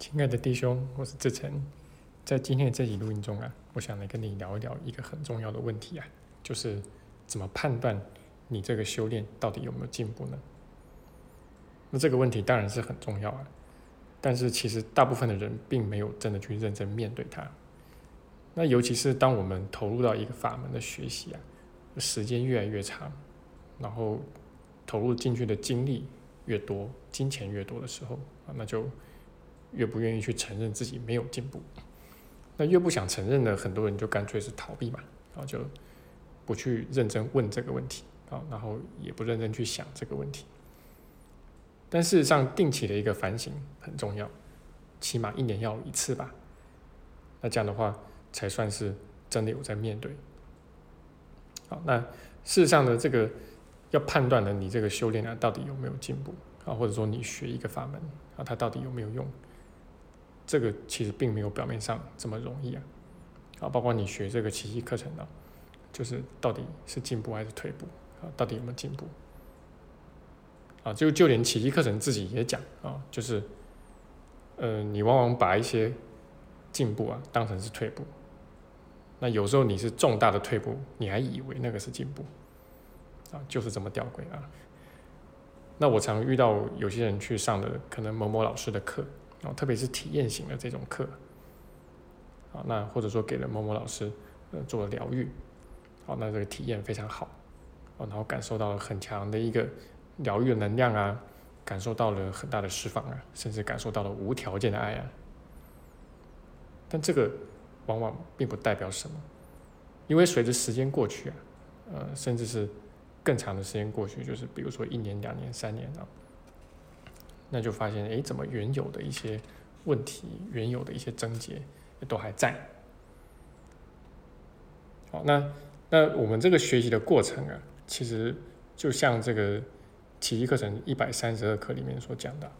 亲爱的弟兄，我是志成，在今天的这集录音中啊，我想来跟你聊一聊一个很重要的问题啊，就是怎么判断你这个修炼到底有没有进步呢？那这个问题当然是很重要啊，但是其实大部分的人并没有真的去认真面对它。那尤其是当我们投入到一个法门的学习啊，时间越来越长，然后投入进去的精力越多，金钱越多的时候啊，那就越不愿意去承认自己没有进步。那越不想承认的，很多人就干脆是逃避嘛，然后就不去认真问这个问题啊，然后也不认真去想这个问题。但事实上，定期的一个反省很重要，起码一年要一次吧。那这样的话。才算是真的有在面对。好，那事实上呢，这个要判断的，你这个修炼啊，到底有没有进步啊？或者说你学一个法门啊，它到底有没有用？这个其实并没有表面上这么容易啊。啊，包括你学这个奇迹课程呢，就是到底是进步还是退步啊？到底有没有进步？啊，就就连奇迹课程自己也讲啊，就是，呃，你往往把一些进步啊当成是退步。那有时候你是重大的退步，你还以为那个是进步，啊，就是这么吊诡啊。那我常遇到有些人去上的可能某某老师的课，哦，特别是体验型的这种课，啊，那或者说给了某某老师呃做了疗愈，好，那这个体验非常好，哦，然后感受到了很强的一个疗愈的能量啊，感受到了很大的释放啊，甚至感受到了无条件的爱啊，但这个。往往并不代表什么，因为随着时间过去啊，呃，甚至是更长的时间过去，就是比如说一年、两年、三年啊，那就发现，哎，怎么原有的一些问题、原有的一些症结都还在？好，那那我们这个学习的过程啊，其实就像这个奇迹课程一百三十二课里面所讲的，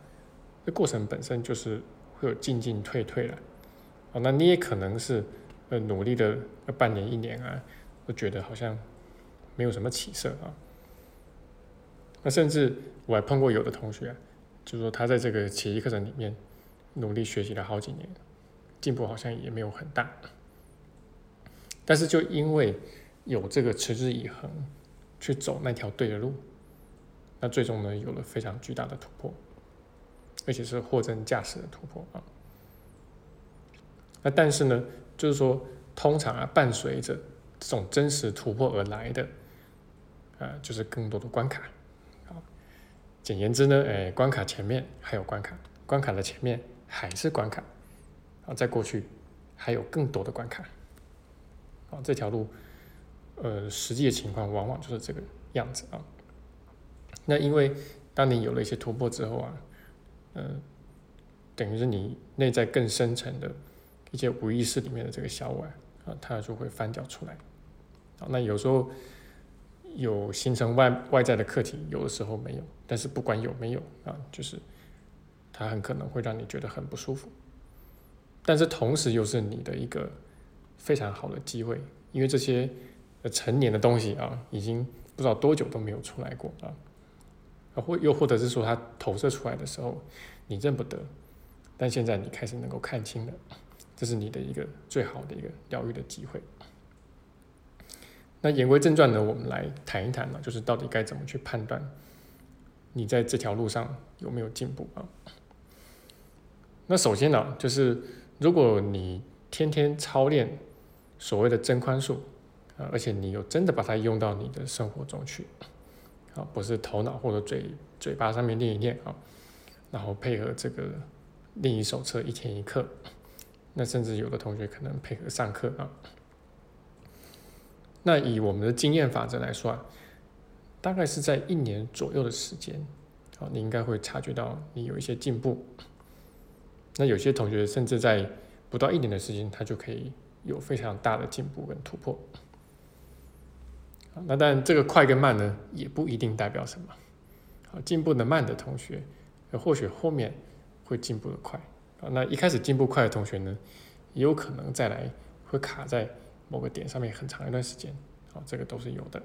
这过程本身就是会有进进退退的。哦，那你也可能是，呃，努力的半年一年啊，都觉得好像没有什么起色啊。那甚至我还碰过有的同学，就是说他在这个奇迹课程里面努力学习了好几年，进步好像也没有很大。但是就因为有这个持之以恒去走那条对的路，那最终呢有了非常巨大的突破，而且是货真价实的突破啊。那但是呢，就是说，通常啊，伴随着这种真实突破而来的，啊，就是更多的关卡。简言之呢，哎，关卡前面还有关卡，关卡的前面还是关卡，啊，在过去还有更多的关卡。啊，这条路，呃，实际的情况往往就是这个样子啊。那因为当你有了一些突破之后啊，嗯，等于是你内在更深层的。一些无意识里面的这个小我啊，它就会翻搅出来。啊，那有时候有形成外外在的课题，有的时候没有。但是不管有没有啊，就是它很可能会让你觉得很不舒服。但是同时又是你的一个非常好的机会，因为这些成年的东西啊，已经不知道多久都没有出来过啊。啊，或又或者是说它投射出来的时候你认不得，但现在你开始能够看清了。这是你的一个最好的一个疗愈的机会。那言归正传呢，我们来谈一谈嘛，就是到底该怎么去判断你在这条路上有没有进步啊？那首先呢，就是如果你天天操练所谓的真宽恕啊，而且你有真的把它用到你的生活中去啊，不是头脑或者嘴嘴巴上面念一念啊，然后配合这个练习手册一天一课。那甚至有的同学可能配合上课啊。那以我们的经验法则来说啊，大概是在一年左右的时间，啊，你应该会察觉到你有一些进步。那有些同学甚至在不到一年的时间，他就可以有非常大的进步跟突破。那但这个快跟慢呢，也不一定代表什么。好，进步的慢的同学，或许后面会进步的快。啊，那一开始进步快的同学呢，也有可能再来会卡在某个点上面很长一段时间，好，这个都是有的。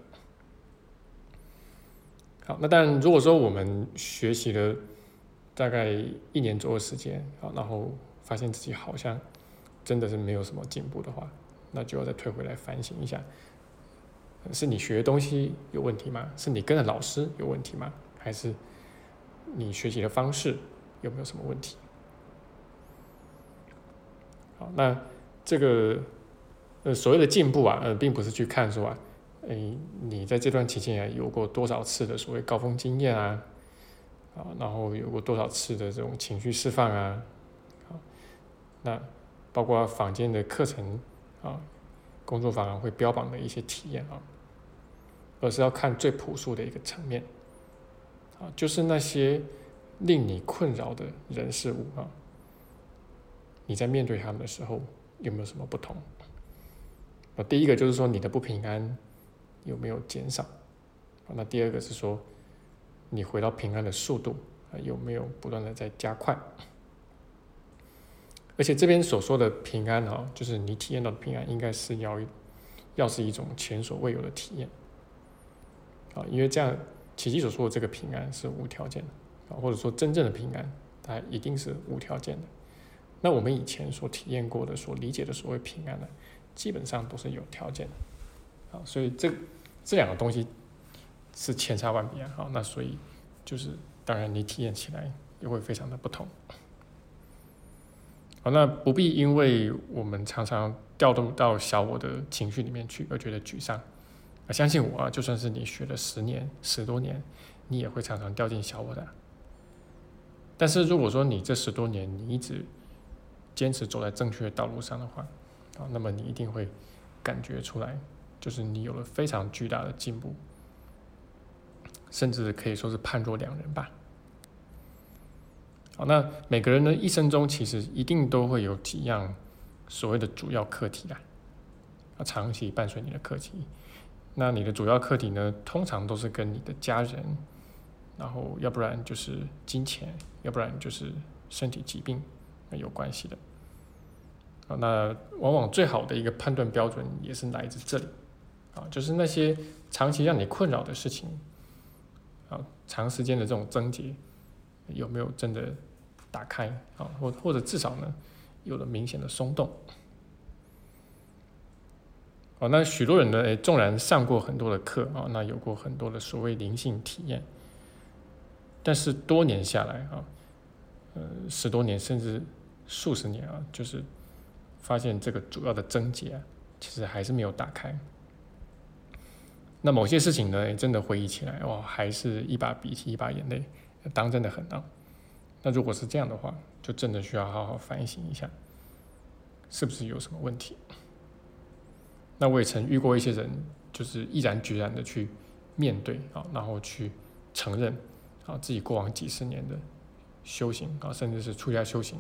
好，那但如果说我们学习了大概一年左右时间啊，然后发现自己好像真的是没有什么进步的话，那就要再退回来反省一下，是你学的东西有问题吗？是你跟的老师有问题吗？还是你学习的方式有没有什么问题？好，那这个呃所谓的进步啊，呃，并不是去看说啊，哎，你在这段期间有过多少次的所谓高峰经验啊，啊，然后有过多少次的这种情绪释放啊，啊，那包括坊间的课程啊，工作坊会标榜的一些体验啊，而是要看最朴素的一个层面，啊，就是那些令你困扰的人事物啊。你在面对他们的时候有没有什么不同？那第一个就是说你的不平安有没有减少？那第二个是说你回到平安的速度啊有没有不断的在加快？而且这边所说的平安啊，就是你体验到的平安，应该是要要是一种前所未有的体验啊，因为这样奇迹所说的这个平安是无条件的啊，或者说真正的平安，它一定是无条件的。那我们以前所体验过的、所理解的所谓平安呢，基本上都是有条件的，所以这这两个东西是千差万别啊，那所以就是当然你体验起来也会非常的不同，好，那不必因为我们常常调动到小我的情绪里面去而觉得沮丧，啊，相信我啊，就算是你学了十年、十多年，你也会常常掉进小我的，但是如果说你这十多年你一直坚持走在正确的道路上的话，啊，那么你一定会感觉出来，就是你有了非常巨大的进步，甚至可以说是判若两人吧。好，那每个人的一生中，其实一定都会有几样所谓的主要课题啊，啊，长期伴随你的课题。那你的主要课题呢，通常都是跟你的家人，然后要不然就是金钱，要不然就是身体疾病。有关系的，啊，那往往最好的一个判断标准也是来自这里，啊，就是那些长期让你困扰的事情，啊，长时间的这种症结有没有真的打开啊，或或者至少呢有了明显的松动，哦，那许多人呢，诶，纵然上过很多的课啊，那有过很多的所谓灵性体验，但是多年下来啊，呃，十多年甚至。数十年啊，就是发现这个主要的症结啊，其实还是没有打开。那某些事情呢，真的回忆起来，哇，还是一把鼻涕一把眼泪，当真的很啊。那如果是这样的话，就真的需要好好反省一下，是不是有什么问题？那我也曾遇过一些人，就是毅然决然的去面对啊，然后去承认啊自己过往几十年的修行啊，甚至是出家修行。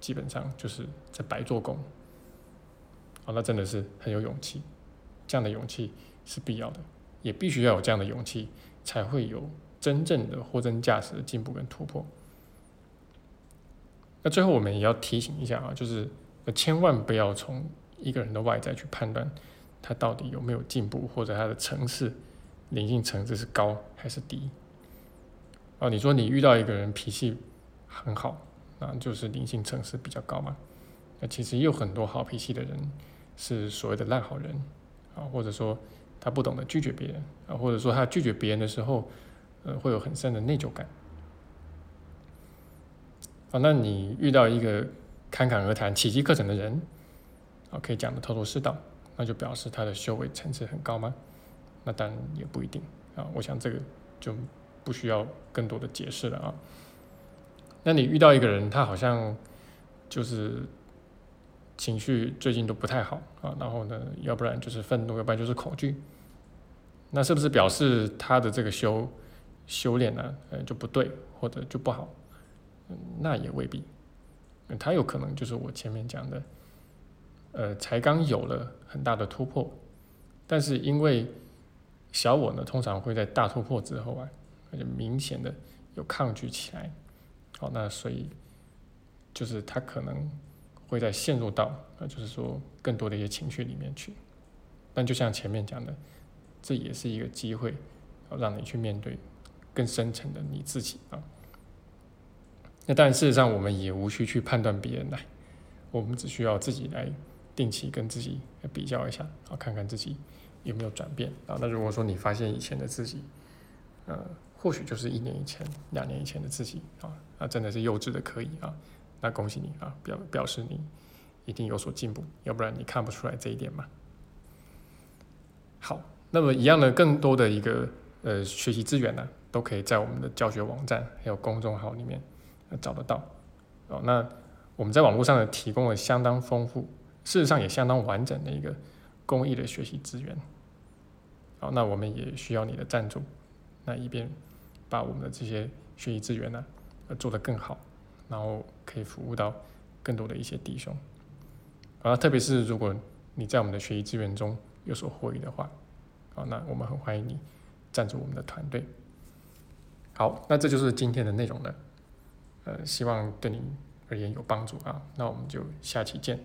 基本上就是在白做工，啊，那真的是很有勇气，这样的勇气是必要的，也必须要有这样的勇气，才会有真正的货真价实的进步跟突破。那最后我们也要提醒一下啊，就是千万不要从一个人的外在去判断他到底有没有进步，或者他的层次、灵性层次是高还是低。啊，你说你遇到一个人脾气很好。那，就是灵性层次比较高嘛。那其实有很多好脾气的人，是所谓的烂好人啊，或者说他不懂得拒绝别人啊，或者说他拒绝别人的时候，呃，会有很深的内疚感。啊，那你遇到一个侃侃而谈奇迹课程的人，啊，可以讲的头头是道，那就表示他的修为层次很高吗？那当然也不一定啊。我想这个就不需要更多的解释了啊。那你遇到一个人，他好像就是情绪最近都不太好啊，然后呢，要不然就是愤怒，要不然就是恐惧，那是不是表示他的这个修修炼呢，呃，就不对或者就不好？那也未必，他有可能就是我前面讲的，呃，才刚有了很大的突破，但是因为小我呢，通常会在大突破之后啊，就明显的有抗拒起来。好，那所以就是他可能会在陷入到啊，就是说更多的一些情绪里面去。但就像前面讲的，这也是一个机会，让你去面对更深层的你自己啊。那但事实上，我们也无需去判断别人来，我们只需要自己来定期跟自己比较一下，啊，看看自己有没有转变啊。那如果说你发现以前的自己，呃，或许就是一年以前、两年以前的自己啊，那真的是幼稚的可以啊，那恭喜你啊，表表示你一定有所进步，要不然你看不出来这一点嘛。好，那么一样的更多的一个呃学习资源呢，都可以在我们的教学网站还有公众号里面。找得到哦，那我们在网络上呢提供了相当丰富，事实上也相当完整的一个公益的学习资源。好，那我们也需要你的赞助，那以便把我们的这些学习资源呢做得更好，然后可以服务到更多的一些弟兄。啊，特别是如果你在我们的学习资源中有所获益的话，啊，那我们很欢迎你赞助我们的团队。好，那这就是今天的内容了。呃，希望对你而言有帮助啊，那我们就下期见。